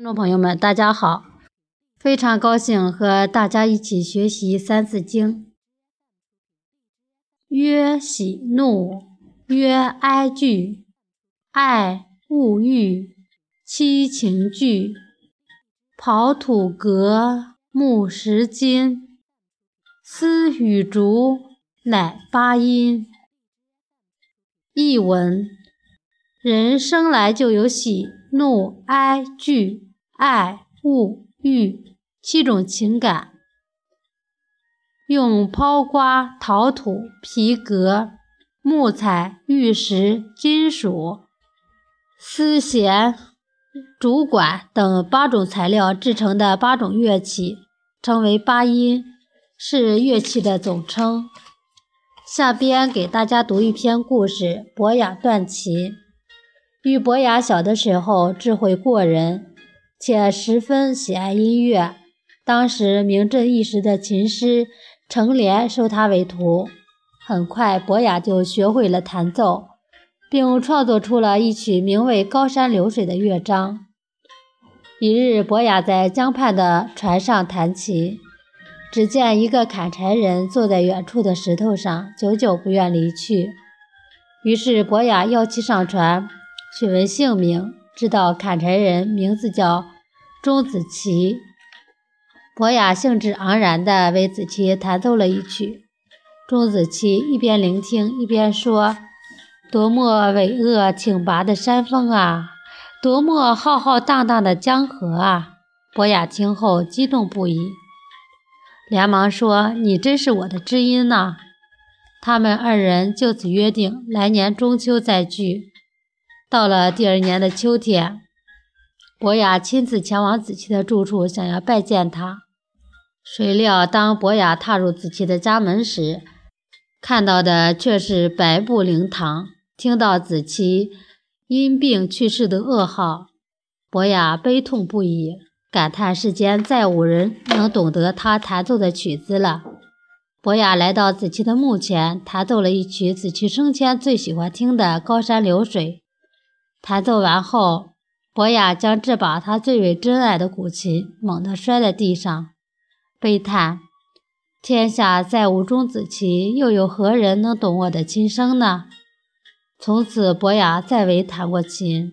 听众朋友们，大家好！非常高兴和大家一起学习《三字经》。曰喜怒，曰哀惧，爱恶欲，七情具。刨土革，木石金，丝与竹，乃八音。译文：人生来就有喜怒哀惧。爱、恶、欲七种情感，用抛瓜、陶土、皮革、木材、玉石、金属、丝弦、竹管等八种材料制成的八种乐器，称为八音，是乐器的总称。下边给大家读一篇故事：伯雅断琴。俞伯雅小的时候，智慧过人。且十分喜爱音乐。当时名震一时的琴师程莲收他为徒。很快，伯雅就学会了弹奏，并创作出了一曲名为《高山流水》的乐章。一日，伯雅在江畔的船上弹琴，只见一个砍柴人坐在远处的石头上，久久不愿离去。于是，伯雅邀其上船，询问姓名。知道砍柴人名字叫钟子期，伯雅兴致盎然地为子期弹奏了一曲。钟子期一边聆听一边说：“多么巍峨挺拔的山峰啊，多么浩浩荡荡的江河啊！”伯雅听后激动不已，连忙说：“你真是我的知音呐！”他们二人就此约定，来年中秋再聚。到了第二年的秋天，伯雅亲自前往子期的住处，想要拜见他。谁料，当伯雅踏入子期的家门时，看到的却是白布灵堂。听到子期因病去世的噩耗，伯雅悲痛不已，感叹世间再无人能懂得他弹奏的曲子了。伯雅来到子期的墓前，弹奏了一曲子期生前最喜欢听的《高山流水》。弹奏完后，伯雅将这把他最为珍爱的古琴猛地摔在地上，悲叹：“天下再无钟子期，又有何人能懂我的琴声呢？”从此，伯雅再未弹过琴。